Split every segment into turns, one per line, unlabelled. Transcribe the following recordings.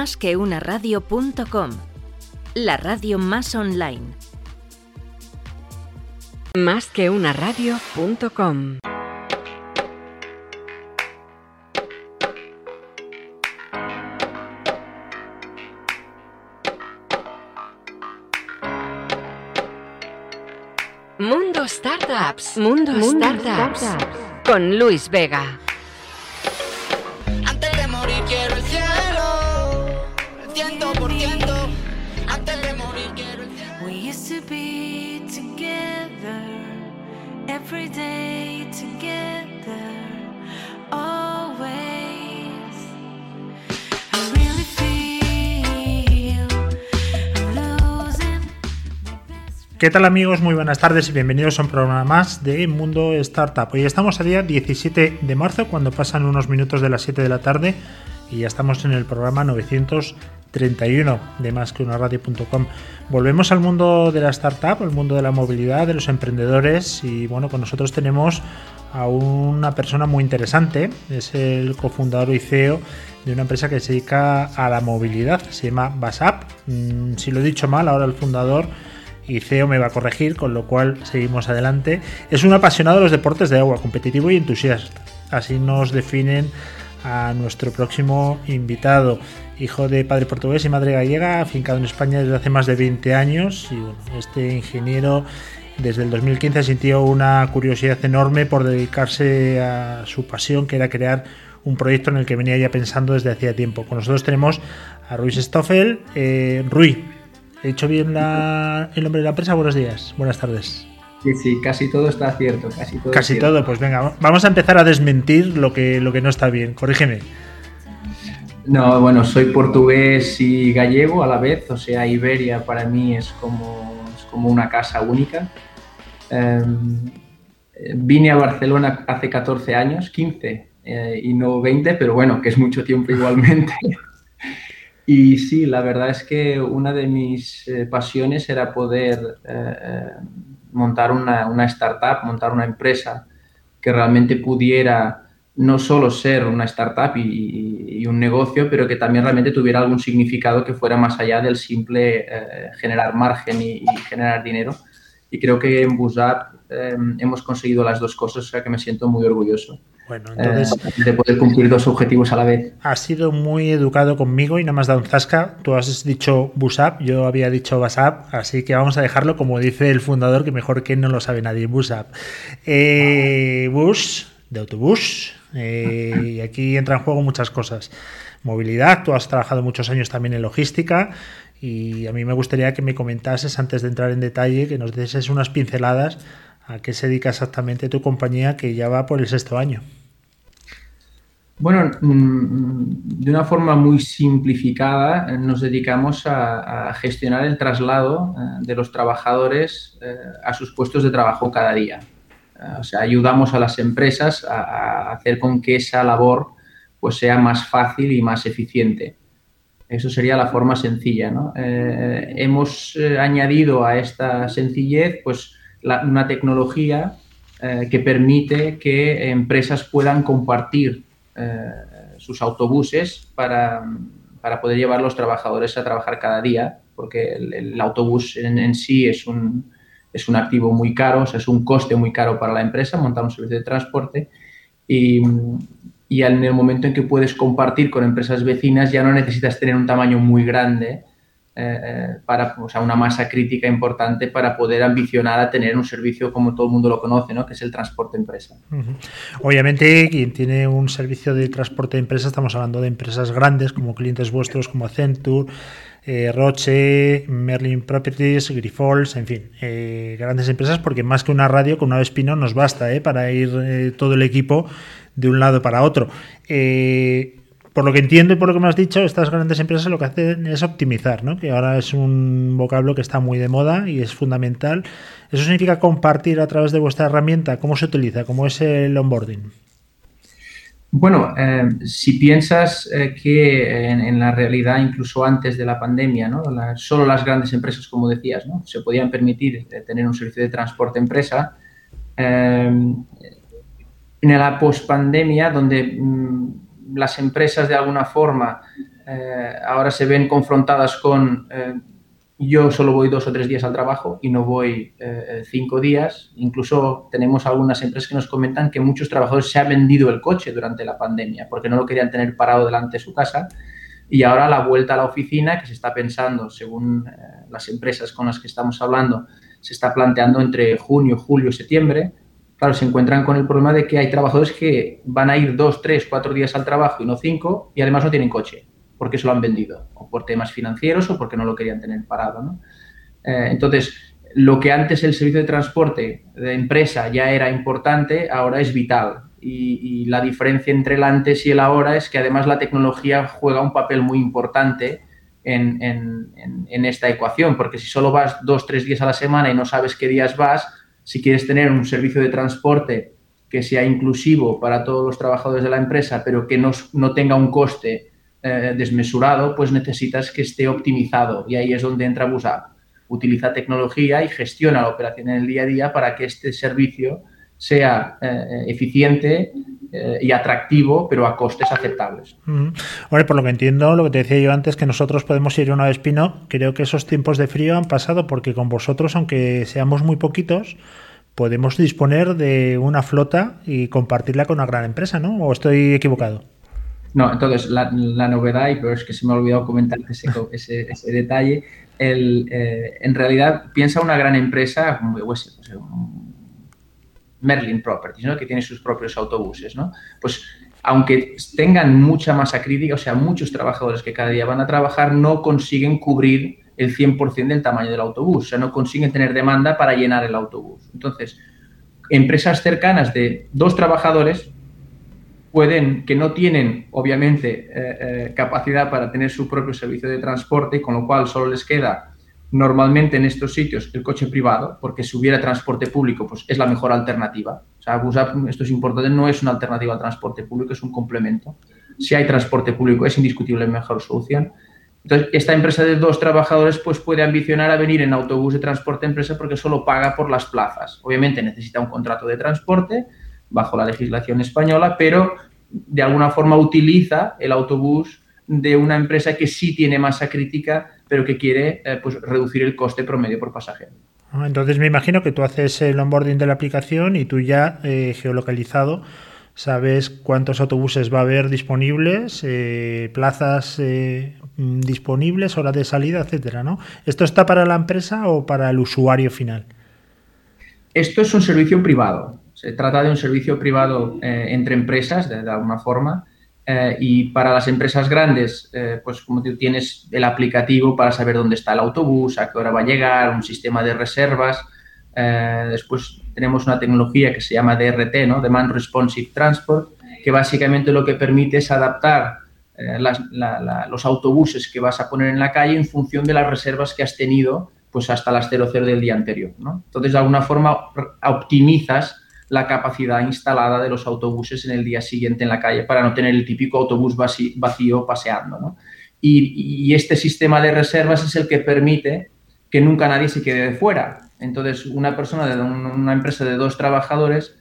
Más que una radio.com, la radio más online. Más que una radio.com. Mundo Startups. Mundo, Startups. Con Luis Vega.
¿Qué tal amigos? Muy buenas tardes y bienvenidos a un programa más de Mundo Startup. Hoy estamos a día 17 de marzo cuando pasan unos minutos de las 7 de la tarde y ya estamos en el programa 931 de más que radio.com. Volvemos al mundo de la startup, al mundo de la movilidad, de los emprendedores y bueno, con nosotros tenemos a una persona muy interesante, es el cofundador y CEO de una empresa que se dedica a la movilidad, se llama Basap. Mm, si lo he dicho mal, ahora el fundador y CEO me va a corregir, con lo cual seguimos adelante. Es un apasionado de los deportes de agua, competitivo y entusiasta. Así nos definen a nuestro próximo invitado. Hijo de padre portugués y madre gallega, afincado en España desde hace más de 20 años. Y bueno, este ingeniero desde el 2015 sintió una curiosidad enorme por dedicarse a su pasión, que era crear un proyecto en el que venía ya pensando desde hacía tiempo. Con nosotros tenemos a Ruiz Stoffel. Eh, Rui, ¿he dicho bien el nombre de la empresa? Buenos días, buenas tardes.
Sí, sí, casi todo está cierto, casi todo.
Casi todo, pues venga, vamos a empezar a desmentir lo que, lo que no está bien. Corrígeme.
No, bueno, soy portugués y gallego a la vez, o sea, Iberia para mí es como, es como una casa única. Em, vine a Barcelona hace 14 años, 15 eh, y no 20, pero bueno, que es mucho tiempo igualmente. Y sí, la verdad es que una de mis eh, pasiones era poder eh, eh, montar una, una startup, montar una empresa que realmente pudiera no solo ser una startup y, un negocio, pero que también realmente tuviera algún significado que fuera más allá del simple eh, generar margen y, generar dinero. Y creo que en Busap eh, hemos conseguido las dos cosas, o sea que me siento muy orgulloso
Bueno,
eh,
entonces
de poder cumplir dos objetivos a la vez.
has sido muy educado conmigo y no me has dado un zasca. Tú has dicho Busap, yo había dicho Basap, así que vamos a dejarlo como dice el fundador, que mejor que no lo sabe nadie, Busap. Eh, bus, de autobús, eh, y aquí entra en juego muchas cosas. Movilidad, tú has trabajado muchos años también en logística y a mí me gustaría que me comentases antes de entrar en detalle, que nos des unas pinceladas a qué se dedica exactamente tu compañía que ya va por el sexto año.
Bueno, mm, de una forma muy simplificada, eh, nos dedicamos a, gestionar el traslado eh, de los trabajadores eh, a sus puestos de trabajo cada día. O sea, ayudamos a las empresas a, hacer con que esa labor pues, sea más fácil y más eficiente. Eso sería la forma sencilla. hemos añadido a esta sencillez pues, una tecnología que permite que empresas puedan compartir eh, sus autobuses para, para poder llevar los trabajadores a trabajar cada día, porque el, autobús en, en sí es un, es un activo muy caro, o sea, es un coste muy caro para la empresa montar un servicio de transporte. Y, y en el momento en que puedes compartir con empresas vecinas ya no necesitas tener un tamaño muy grande eh, para, o sea, una masa crítica importante para poder ambicionar a tener un servicio como todo el mundo lo conoce, ¿no? que es el transporte empresa.
Obviamente, quien tiene un servicio de transporte de empresa, estamos hablando de empresas grandes como clientes vuestros como Accenture, eh, Roche, Merlin Properties, Grifols, en fin, eh, grandes empresas, porque más que una radio con una Vespino nos basta para ir todo el equipo de un lado para otro. Por lo que entiendo y por lo que me has dicho, estas grandes empresas lo que hacen es optimizar, ¿no? que ahora es un vocablo que está muy de moda y es fundamental. ¿Eso significa compartir a través de vuestra herramienta? ¿Cómo se utiliza? ¿Cómo es el onboarding?
Bueno, eh, si piensas eh, que en, la realidad, incluso antes de la pandemia, ¿no? solo las grandes empresas, como decías, ¿no? se podían permitir eh, tener un servicio de transporte empresa, en la pospandemia, donde mmm, las empresas de alguna forma eh, ahora se ven confrontadas con eh, yo solo voy dos o tres días al trabajo y no voy eh, cinco días. Incluso tenemos algunas empresas que nos comentan que muchos trabajadores se han vendido el coche durante la pandemia porque no lo querían tener parado delante de su casa. Y ahora la vuelta a la oficina, que se está pensando, según las empresas con las que estamos hablando, se está planteando entre junio, julio, septiembre. Claro, se encuentran con el problema de que hay trabajadores que van a ir dos, tres, cuatro días al trabajo y no cinco, y además no tienen coche porque se lo han vendido, o por temas financieros o porque no lo querían tener parado. ¿no? Eh, entonces, lo que antes el servicio de transporte de empresa ya era importante, ahora es vital. Y, la diferencia entre el antes y el ahora es que además la tecnología juega un papel muy importante en, en, esta ecuación, porque si solo vas dos, tres días a la semana y no sabes qué días vas, si quieres tener un servicio de transporte que sea inclusivo para todos los trabajadores de la empresa, pero que no, no tenga un coste eh, desmesurado, pues necesitas que esté optimizado y ahí es donde entra BusApp. Utiliza tecnología y gestiona la operación en el día a día para que este servicio sea eh, eficiente eh, y atractivo, pero a costes aceptables.
Mm. Ahora, por lo que entiendo, lo que te decía yo antes, que nosotros podemos ir una vez pino, creo que esos tiempos de frío han pasado porque con vosotros, aunque seamos muy poquitos, podemos disponer de una flota y compartirla con una gran empresa, ¿no? ¿O estoy equivocado?
No, entonces la, la, novedad, y pero es que se me ha olvidado comentar ese, ese, ese detalle, el, eh, en realidad piensa una gran empresa como pues, Merlin Properties, ¿no? que tiene sus propios autobuses. ¿no? Pues aunque tengan mucha masa crítica, o sea, muchos trabajadores que cada día van a trabajar, no consiguen cubrir el 100% del tamaño del autobús, o sea, no consiguen tener demanda para llenar el autobús. Entonces, empresas cercanas de dos trabajadores pueden, que no tienen, obviamente, eh, eh, capacidad para tener su propio servicio de transporte, con lo cual solo les queda normalmente en estos sitios el coche privado, porque si hubiera transporte público, pues es la mejor alternativa. O sea, BusUp, esto es importante, no es una alternativa al transporte público, es un complemento. Si hay transporte público, es indiscutible la mejor solución. Entonces, esta empresa de dos trabajadores pues puede ambicionar a venir en autobús de transporte empresa porque solo paga por las plazas. Obviamente necesita un contrato de transporte, bajo la legislación española, pero de alguna forma utiliza el autobús de una empresa que sí tiene masa crítica, pero que quiere eh, pues, reducir el coste promedio por pasajero.
Ah, entonces me imagino que tú haces el onboarding de la aplicación y tú ya eh, geolocalizado sabes cuántos autobuses va a haber disponibles, eh, plazas eh, disponibles, horas de salida, etcétera, ¿no? ¿Esto está para la empresa o para el usuario final?
Esto es un servicio privado. Se trata de un servicio privado entre empresas, de, de alguna forma, eh, y para las empresas grandes, eh, pues como tú tienes el aplicativo para saber dónde está el autobús, a qué hora va a llegar, un sistema de reservas. Eh, después tenemos una tecnología que se llama DRT, ¿no? Demand Responsive Transport, que básicamente lo que permite es adaptar los autobuses que vas a poner en la calle en función de las reservas que has tenido pues hasta las 00 del día anterior. ¿no? Entonces, de alguna forma, optimizas la capacidad instalada de los autobuses en el día siguiente en la calle para no tener el típico autobús vacío, paseando. ¿no? Y, y, este sistema de reservas es el que permite que nunca nadie se quede de fuera. Entonces, una persona de una empresa de dos trabajadores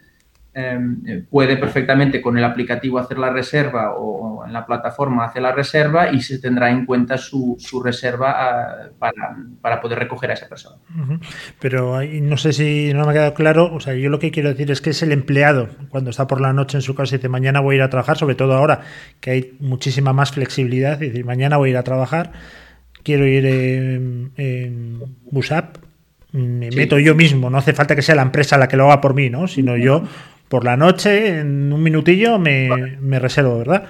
eh, puede perfectamente con el aplicativo hacer la reserva o, en la plataforma hacer la reserva y se tendrá en cuenta su, su reserva a, ah, para, para, poder recoger a esa persona.
Uh -huh. Pero no sé si no me ha quedado claro, o sea, yo lo que quiero decir es que es el empleado cuando está por la noche en su casa y dice mañana voy a ir a trabajar, sobre todo ahora que hay muchísima más flexibilidad, y decir mañana voy a ir a trabajar, quiero ir en, en me sí. meto yo mismo, no hace falta que sea la empresa la que lo haga por mí, ¿no? sino yo por la noche, en un minutillo, me, me reservo, ¿verdad?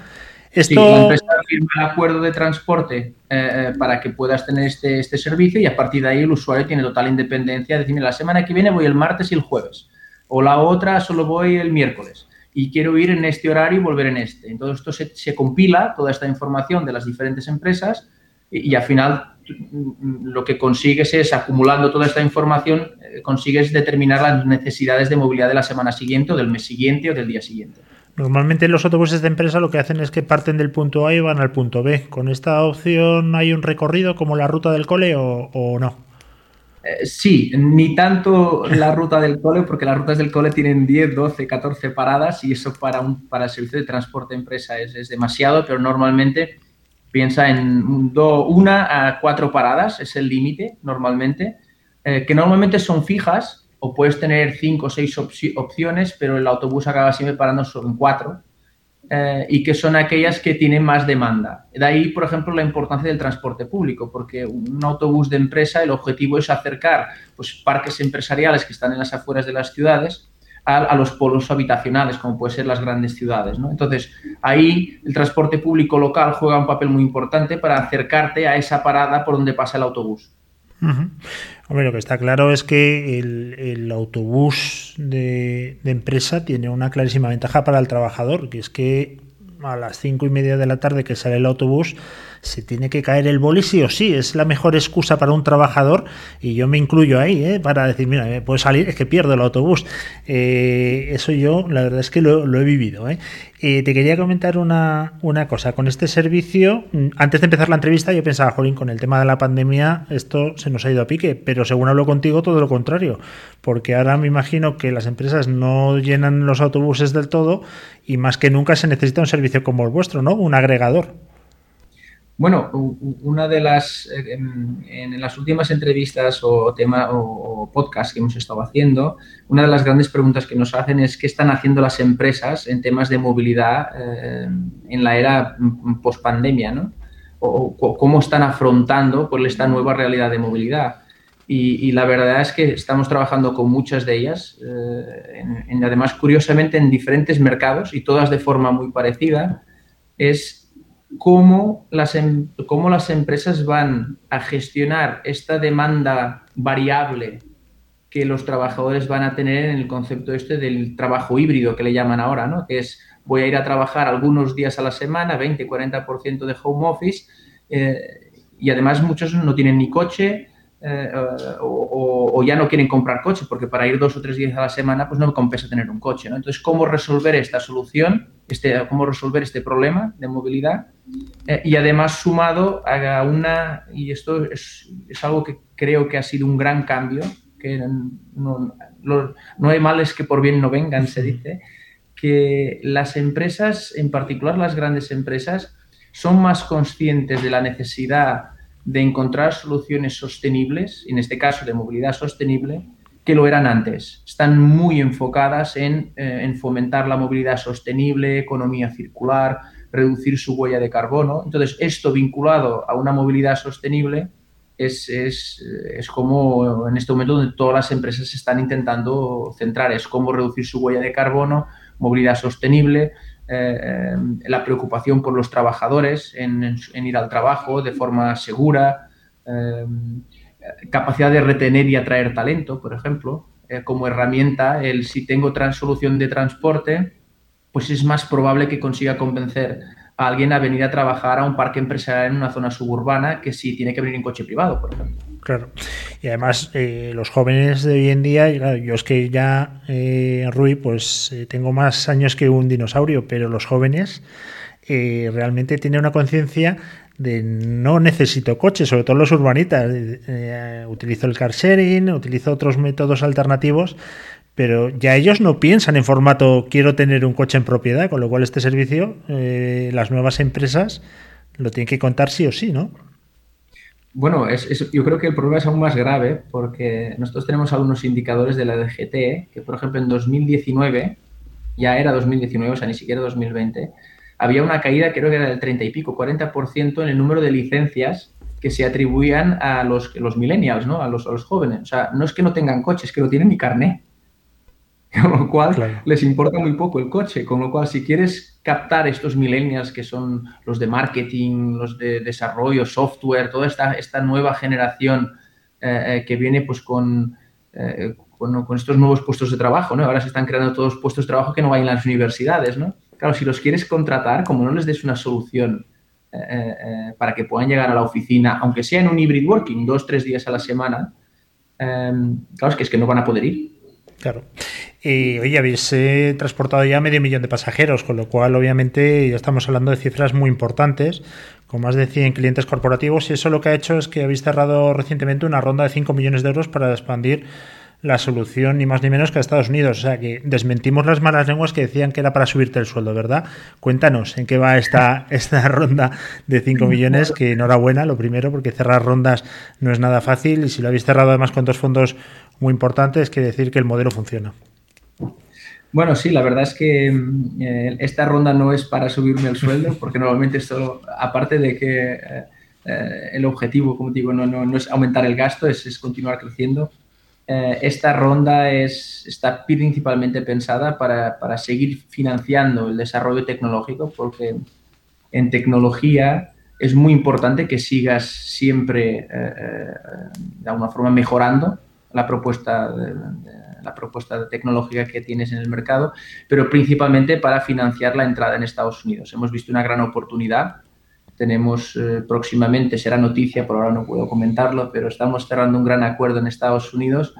Esto... Sí, la empresa firma el acuerdo de transporte eh, para que puedas tener este, este servicio y a partir de ahí el usuario tiene total independencia de decir, la semana que viene voy el martes y el jueves, o la otra solo voy el miércoles y quiero ir en este horario y volver en este. Entonces esto se, se compila, toda esta información de las diferentes empresas y, y al final lo que consigues es, acumulando toda esta información, eh, consigues determinar las necesidades de movilidad de la semana siguiente o del mes siguiente o del día siguiente.
Normalmente los autobuses de empresa lo que hacen es que parten del punto A y van al punto B. ¿Con esta opción hay un recorrido como la ruta del cole o, o no?
Eh, sí, ni tanto la ruta del cole, porque las rutas del cole tienen 10, 12, 14 paradas y eso para, un, para el servicio de transporte de empresa es, es demasiado, pero normalmente Piensa en do- una a cuatro paradas, es el límite normalmente, eh, que normalmente son fijas o puedes tener cinco o seis opci- opciones, pero el autobús acaba siempre parando en cuatro eh, y que son aquellas que tienen más demanda. De ahí, por ejemplo, la importancia del transporte público, porque un autobús de empresa, el objetivo es acercar pues, parques empresariales que están en las afueras de las ciudades a, a los polos habitacionales, como pueden ser las grandes ciudades. ¿no? Entonces, ahí el transporte público local juega un papel muy importante para acercarte a esa parada por donde pasa el autobús.
Hombre, lo que está claro es que el, autobús de empresa tiene una clarísima ventaja para el trabajador, que es que a las cinco y media de la tarde que sale el autobús se tiene que caer el boli sí o sí. Es la mejor excusa para un trabajador y yo me incluyo ahí, ¿eh? para decir, mira, me puedo salir, es que pierdo el autobús. Eh, eso yo, la verdad es que lo, lo he vivido. ¿eh? Eh, te quería comentar una, una cosa. Con este servicio, mm, antes de empezar la entrevista, yo pensaba, Jolín, con el tema de la pandemia, esto se nos ha ido a pique, pero según hablo contigo, todo lo contrario, porque ahora me imagino que las empresas no llenan los autobuses del todo y más que nunca se necesita un servicio como el vuestro, ¿no? Un agregador.
Bueno, una de las, eh, en, las últimas entrevistas o, tema, o, o podcast que hemos estado haciendo, una de las grandes preguntas que nos hacen es qué están haciendo las empresas en temas de movilidad eh, en la era post pandemia, ¿no? O, cómo están afrontando pues, esta nueva realidad de movilidad. Y, la verdad es que estamos trabajando con muchas de ellas, eh, además curiosamente en diferentes mercados y todas de forma muy parecida. Es cómo las, em- cómo las empresas van a gestionar esta demanda variable que los trabajadores van a tener en el concepto este del trabajo híbrido que le llaman ahora, ¿no? Que es voy a ir a trabajar algunos días a la semana, 20, 40% de home office, eh, y además muchos no tienen ni coche eh, o, o- o ya no quieren comprar coche, porque para ir dos o tres días a la semana pues no me compensa tener un coche, ¿no? Entonces, ¿cómo resolver esta solución, este, cómo resolver este problema de movilidad? Eh, y además sumado a una, y esto es, es algo que creo que ha sido un gran cambio, que no, no hay males que por bien no vengan, se dice, que las empresas, en particular las grandes empresas, son más conscientes de la necesidad de encontrar soluciones sostenibles, en este caso de movilidad sostenible, que lo eran antes. Están muy enfocadas en, eh, en fomentar la movilidad sostenible, economía circular, reducir su huella de carbono. Entonces, esto vinculado a una movilidad sostenible es, es, es como en este momento donde todas las empresas se están intentando centrar, es cómo reducir su huella de carbono, movilidad sostenible, eh, la preocupación por los trabajadores en, ir al trabajo de forma segura, eh, capacidad de retener y atraer talento, por ejemplo, eh, como herramienta, el si tengo trans solución de transporte, pues es más probable que consiga convencer alguien a venir a trabajar a un parque empresarial en una zona suburbana que si tiene que venir en coche privado, por ejemplo.
Claro. Y además, eh, los jóvenes de hoy en día, claro, yo es que ya, eh, Rui, pues eh, tengo más años que un dinosaurio, pero los jóvenes eh, realmente tienen una conciencia de no necesito coche, sobre todo los urbanitas. Utilizo el car sharing, utilizo otros métodos alternativos, pero ya ellos no piensan en formato quiero tener un coche en propiedad, con lo cual este servicio, eh, las nuevas empresas lo tienen que contar sí o sí, ¿no?
Bueno, es, es- yo creo que el problema es aún más grave porque nosotros tenemos algunos indicadores de la DGT que, por ejemplo, en 2019, ya era 2019, o sea, ni siquiera 2020, había una caída, creo que era del 30 y pico, 40% en el número de licencias que se atribuían a los, los millennials, ¿no? A los, jóvenes. O sea, no es que no tengan coche, es que no tienen ni carné. Con lo cual,
Claro.
les importa muy poco el coche. Con lo cual, si quieres captar estos millennials que son los de marketing, los de desarrollo, software, toda esta, esta nueva generación eh, eh, que viene pues con, eh, con, con estos nuevos puestos de trabajo, ¿no? Ahora se están creando todos puestos de trabajo que no hay en las universidades, ¿no? Claro, si los quieres contratar, como no les des una solución eh, para que puedan llegar a la oficina, aunque sea en un hybrid working, dos, tres días a la semana, claro, es que es que no van a poder ir.
Claro. Y oye, habéis transportado ya medio millón de pasajeros, con lo cual obviamente ya estamos hablando de cifras muy importantes, con más de 100 clientes corporativos y eso lo que ha hecho es que habéis cerrado recientemente una ronda de 5 millones de euros para expandir la solución ni más ni menos que a Estados Unidos. O sea que desmentimos las malas lenguas que decían que era para subirte el sueldo, ¿verdad? Cuéntanos en qué va esta, esta ronda de 5 millones, que enhorabuena, lo primero, porque cerrar rondas no es nada fácil y si lo habéis cerrado además con dos fondos muy importantes, quiere decir que el modelo funciona.
Bueno, sí, la verdad es que mm, eh, esta ronda no es para subirme el sueldo, porque normalmente esto, aparte de que eh, eh, el objetivo, como digo, no, no, no, es aumentar el gasto, es, es continuar creciendo. Eh, esta ronda es, está principalmente pensada para, para, seguir financiando el desarrollo tecnológico, porque en tecnología es muy importante que sigas siempre, eh, de alguna forma, mejorando la propuesta de, de, la propuesta tecnológica que tienes en el mercado, pero principalmente para financiar la entrada en Estados Unidos. Hemos visto una gran oportunidad tenemos eh, próximamente, será noticia, por ahora no puedo comentarlo, pero estamos cerrando un gran acuerdo en Estados Unidos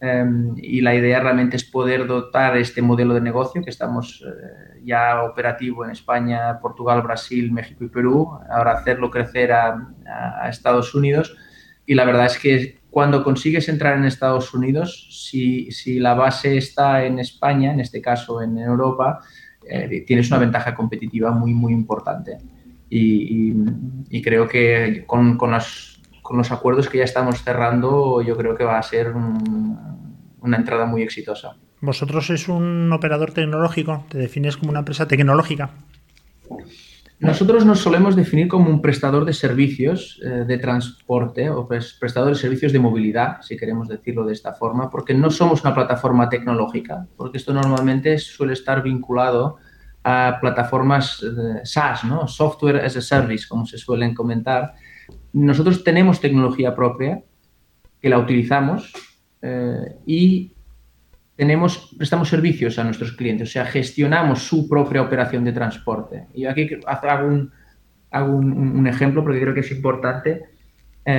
eh, y la idea realmente es poder dotar este modelo de negocio que estamos eh, ya operativo en España, Portugal, Brasil, México y Perú, ahora hacerlo crecer a Estados Unidos y la verdad es que cuando consigues entrar en Estados Unidos, si, si la base está en España, en este caso en Europa, eh, tienes una ventaja competitiva muy, muy importante. Y, creo que con, con, los, con, los, acuerdos que ya estamos cerrando, yo creo que va a ser un, una entrada muy exitosa.
¿Vosotros sois un operador tecnológico? ¿Te defines como una empresa tecnológica?
Nosotros nos solemos definir como un prestador de servicios eh, de transporte o prestador de servicios de movilidad, si queremos decirlo de esta forma, porque no somos una plataforma tecnológica, porque esto normalmente suele estar vinculado a plataformas eh, SaaS, ¿no? Software as a Service, como se suelen comentar. Nosotros tenemos tecnología propia que la utilizamos eh, y tenemos, prestamos servicios a nuestros clientes, o sea, gestionamos su propia operación de transporte. Y aquí hago un, hago un, un ejemplo porque creo que es importante. Eh,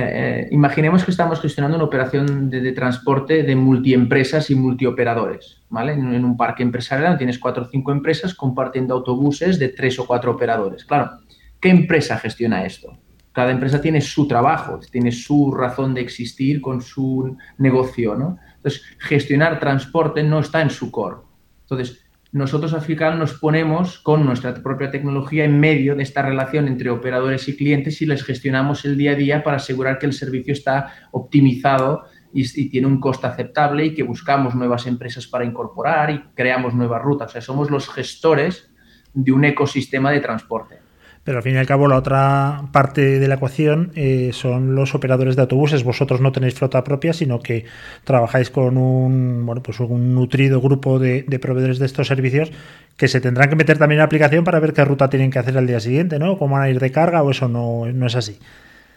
eh, imaginemos que estamos gestionando una operación de, de, transporte de multiempresas y multioperadores, ¿vale? En, en, un parque empresarial tienes cuatro o cinco empresas compartiendo autobuses de tres o cuatro operadores. Claro, ¿qué empresa gestiona esto? Cada empresa tiene su trabajo, tiene su razón de existir con su negocio, ¿no? Entonces, gestionar transporte no está en su core. Entonces, nosotros al nos ponemos con nuestra propia tecnología en medio de esta relación entre operadores y clientes y les gestionamos el día a día para asegurar que el servicio está optimizado y, y, tiene un coste aceptable y que buscamos nuevas empresas para incorporar y creamos nuevas rutas. O sea, somos los gestores de un ecosistema de transporte.
Pero al fin y al cabo la otra parte de la ecuación eh, son los operadores de autobuses. Vosotros no tenéis flota propia, sino que trabajáis con un bueno pues un nutrido grupo de, proveedores de estos servicios que se tendrán que meter también en la aplicación para ver qué ruta tienen que hacer al día siguiente, ¿no? Cómo van a ir de carga o eso no, no es así.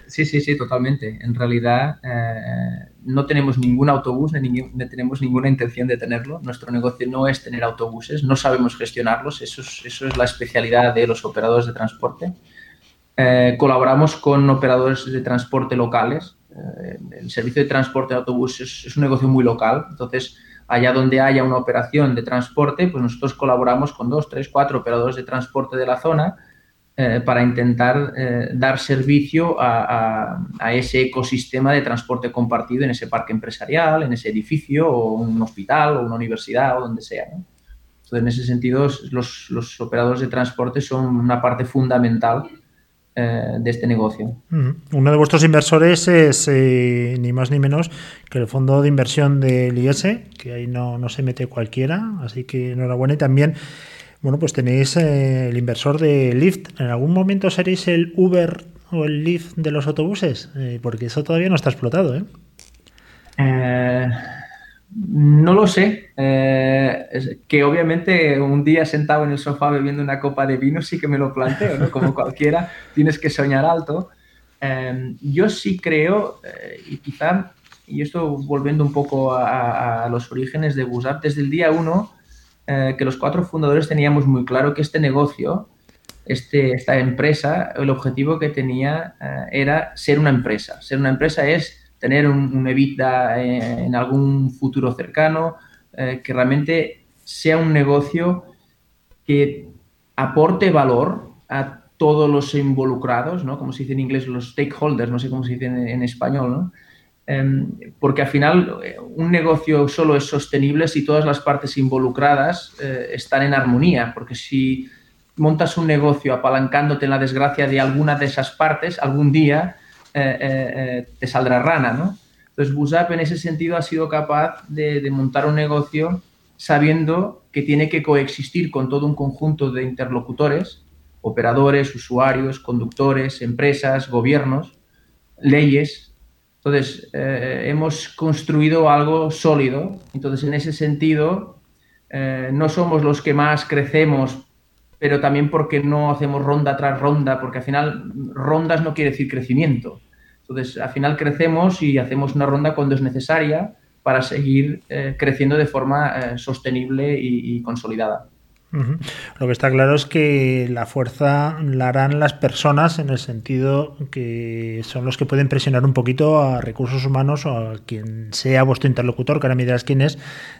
Sí, sí, sí, totalmente. En realidad eh, no tenemos ningún autobús, ni, tenemos ninguna intención de tenerlo. Nuestro negocio no es tener autobuses, no sabemos gestionarlos, eso es, eso es la especialidad de los operadores de transporte. Eh, colaboramos con operadores de transporte locales. Eh, el servicio de transporte de autobuses es, es un negocio muy local, entonces allá donde haya una operación de transporte, pues nosotros colaboramos con dos, tres, cuatro operadores de transporte de la zona eh, para intentar eh, dar servicio a, a, a, ese ecosistema de transporte compartido en ese parque empresarial, en ese edificio, o un hospital, o una universidad, o donde sea. ¿no? Entonces, en ese sentido, los, los, operadores de transporte son una parte fundamental eh, de este negocio.
Uno de vuestros inversores es eh, ni más ni menos que el fondo de inversión del IS, que ahí no, no se mete cualquiera, así que enhorabuena. Y también bueno, pues tenéis eh, el inversor de Lyft. ¿En algún momento seréis el Uber o el Lyft de los autobuses? Eh, porque eso todavía no está explotado, ¿eh?
eh no lo sé. Es que obviamente un día sentado en el sofá bebiendo una copa de vino sí que me lo planteo, ¿no? Como cualquiera, tienes que soñar alto. yo sí creo, y quizá, y esto volviendo un poco a, a los orígenes de Busap, desde el día uno eh, que los cuatro fundadores teníamos muy claro que este negocio, este, esta empresa, el objetivo que tenía eh, era ser una empresa. Ser una empresa es tener un, un EBITDA en, en, algún futuro cercano, eh, que realmente sea un negocio que aporte valor a todos los involucrados, ¿no? Como se dice en inglés, los stakeholders, no sé cómo se dice en, en español, ¿no? Em, porque al final eh, un negocio solo es sostenible si todas las partes involucradas eh, están en armonía, porque si montas un negocio apalancándote en la desgracia de alguna de esas partes, algún día eh, te saldrá rana, ¿no? Entonces, Busap en ese sentido ha sido capaz de, de montar un negocio sabiendo que tiene que coexistir con todo un conjunto de interlocutores, operadores, usuarios, conductores, empresas, gobiernos, leyes. Entonces, eh, hemos construido algo sólido. Entonces, en ese sentido, eh, no somos los que más crecemos, pero también porque no hacemos ronda tras ronda, porque al final rondas no quiere decir crecimiento. Entonces, al final crecemos y hacemos una ronda cuando es necesaria para seguir eh, creciendo de forma sostenible y consolidada.
Lo que está claro es que la fuerza la harán las personas en el sentido que son los que pueden presionar un poquito a recursos humanos o a quien sea vuestro interlocutor, que ahora me dirás quién es,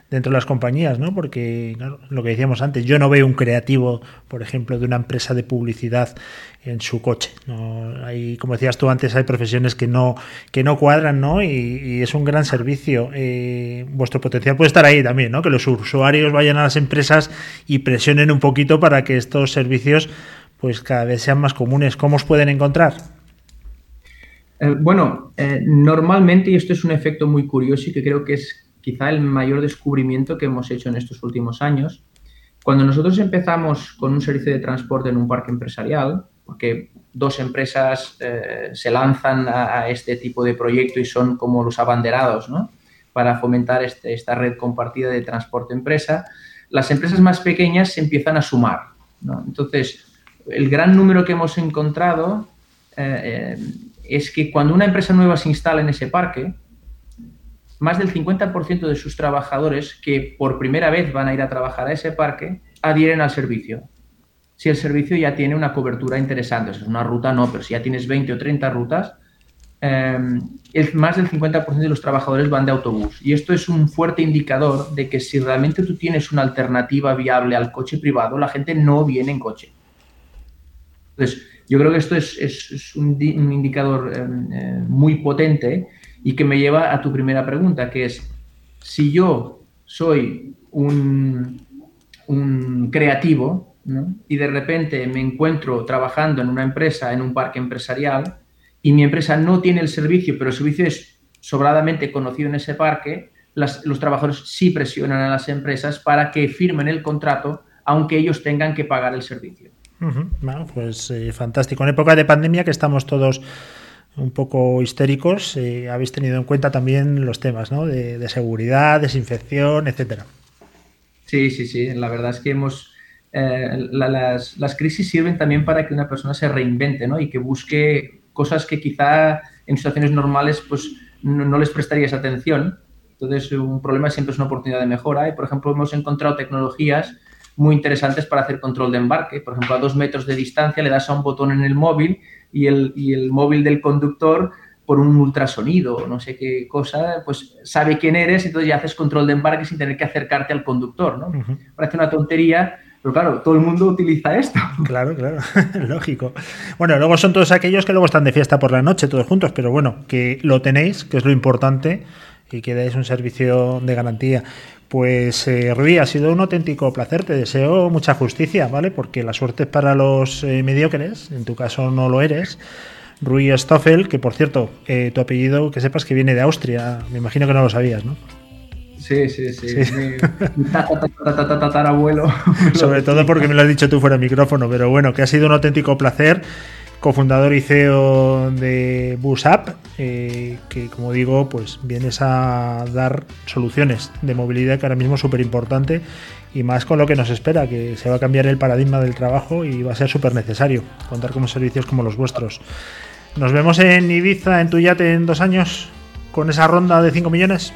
dentro de las compañías, ¿no? Porque lo que decíamos antes, yo no veo un creativo, por ejemplo, de una empresa de publicidad en su coche. ¿no? Hay, como decías tú antes, hay profesiones que no, que no cuadran, ¿no? Y, y es un gran servicio. Eh, vuestro potencial puede estar ahí también, ¿no? Que los usuarios vayan a las empresas y presionen un poquito para que estos servicios pues cada vez sean más comunes. ¿Cómo os pueden encontrar?
Eh, bueno, eh, normalmente, y esto es un efecto muy curioso y que creo que es quizá el mayor descubrimiento que hemos hecho en estos últimos años, cuando nosotros empezamos con un servicio de transporte en un parque empresarial, porque dos empresas eh, se lanzan a, este tipo de proyecto y son como los abanderados. Para fomentar este, esta red compartida de transporte empresa, las empresas más pequeñas se empiezan a sumar. Entonces, el gran número que hemos encontrado eh, eh, es que cuando una empresa nueva se instala en ese parque, más del 50% de sus trabajadores que por primera vez van a ir a trabajar a ese parque adhieren al servicio. Si el servicio ya tiene una cobertura interesante, o sea, una ruta no, pero si ya tienes 20 o 30 rutas, eh, más del 50% de los trabajadores van de autobús. Y esto es un fuerte indicador de que si realmente tú tienes una alternativa viable al coche privado, la gente no viene en coche. Entonces, yo creo que esto es, es, un, indicador eh, muy potente y que me lleva a tu primera pregunta, que es, si yo soy un, un creativo y de repente me encuentro trabajando en una empresa, en un parque empresarial, y mi empresa no tiene el servicio, pero el servicio es sobradamente conocido en ese parque, los trabajadores sí presionan a las empresas para que firmen el contrato, aunque ellos tengan que pagar el servicio.
Bueno, pues eh, fantástico. En época de pandemia que estamos todos un poco histéricos, eh, habéis tenido en cuenta también los temas ¿no? de, seguridad, desinfección, etcétera.
Sí, sí, sí. La verdad es que hemos eh, la, las, las, crisis sirven también para que una persona se reinvente ¿no? y que busque cosas que quizá en situaciones normales pues no, no, les prestarías atención. Entonces, un problema siempre es una oportunidad de mejora. Y, por ejemplo, hemos encontrado tecnologías muy interesantes para hacer control de embarque. Por ejemplo, a dos metros de distancia le das a un botón en el móvil y el, y el móvil del conductor por un ultrasonido, no sé qué cosa, pues sabe quién eres y entonces ya haces control de embarque sin tener que acercarte al conductor, ¿no? Uh -huh. Parece una tontería, pero claro, todo el mundo utiliza esto.
Claro, claro, lógico. Bueno, luego son todos aquellos que luego están de fiesta por la noche, todos juntos, pero bueno, que lo tenéis, que es lo importante, y que dais un servicio de garantía. Pues eh, Rui, ha sido un auténtico placer, te deseo mucha justicia, ¿vale? Porque la suerte es para los eh, mediocres, en tu caso no lo eres. Rui Stoffel, que por cierto, eh, tu apellido, que sepas que viene de Austria, me imagino que no lo sabías, ¿no?
Sí, sí, sí. sí. Mi tatarabuelo.
Sobre todo porque me lo has dicho tú fuera de micrófono, pero bueno, que ha sido un auténtico placer. Cofundador y CEO de Busap, eh, que como digo, pues vienes a dar soluciones de movilidad que ahora mismo es súper importante y más con lo que nos espera, que se va a cambiar el paradigma del trabajo y va a ser súper necesario contar con servicios como los vuestros. Nos vemos en Ibiza, en tu yate, en dos años, con esa ronda de 5 millones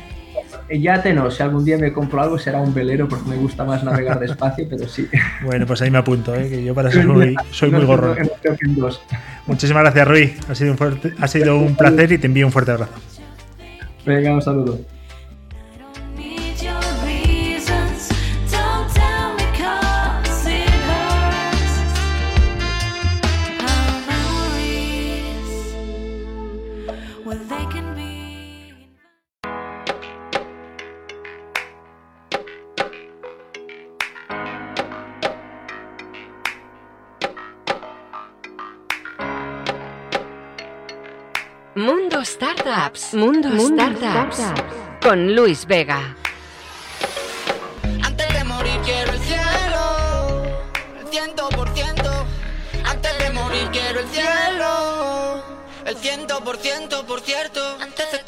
yate no, si algún día me compro algo será un velero porque me gusta más navegar despacio, pero sí.
Bueno, pues ahí me apunto, ¿eh? que yo para eso soy, soy muy gorro. Muchísimas gracias, Rui. Ha sido un, fuerte, ha sido un placer y te envío un fuerte abrazo.
Venga, un saludo.
Startups. Mundo, Startups. Con Luis Vega.
Antes de morir quiero el cielo, el ciento por ciento. Antes de morir quiero el cielo, el ciento por ciento, por cierto. Antes de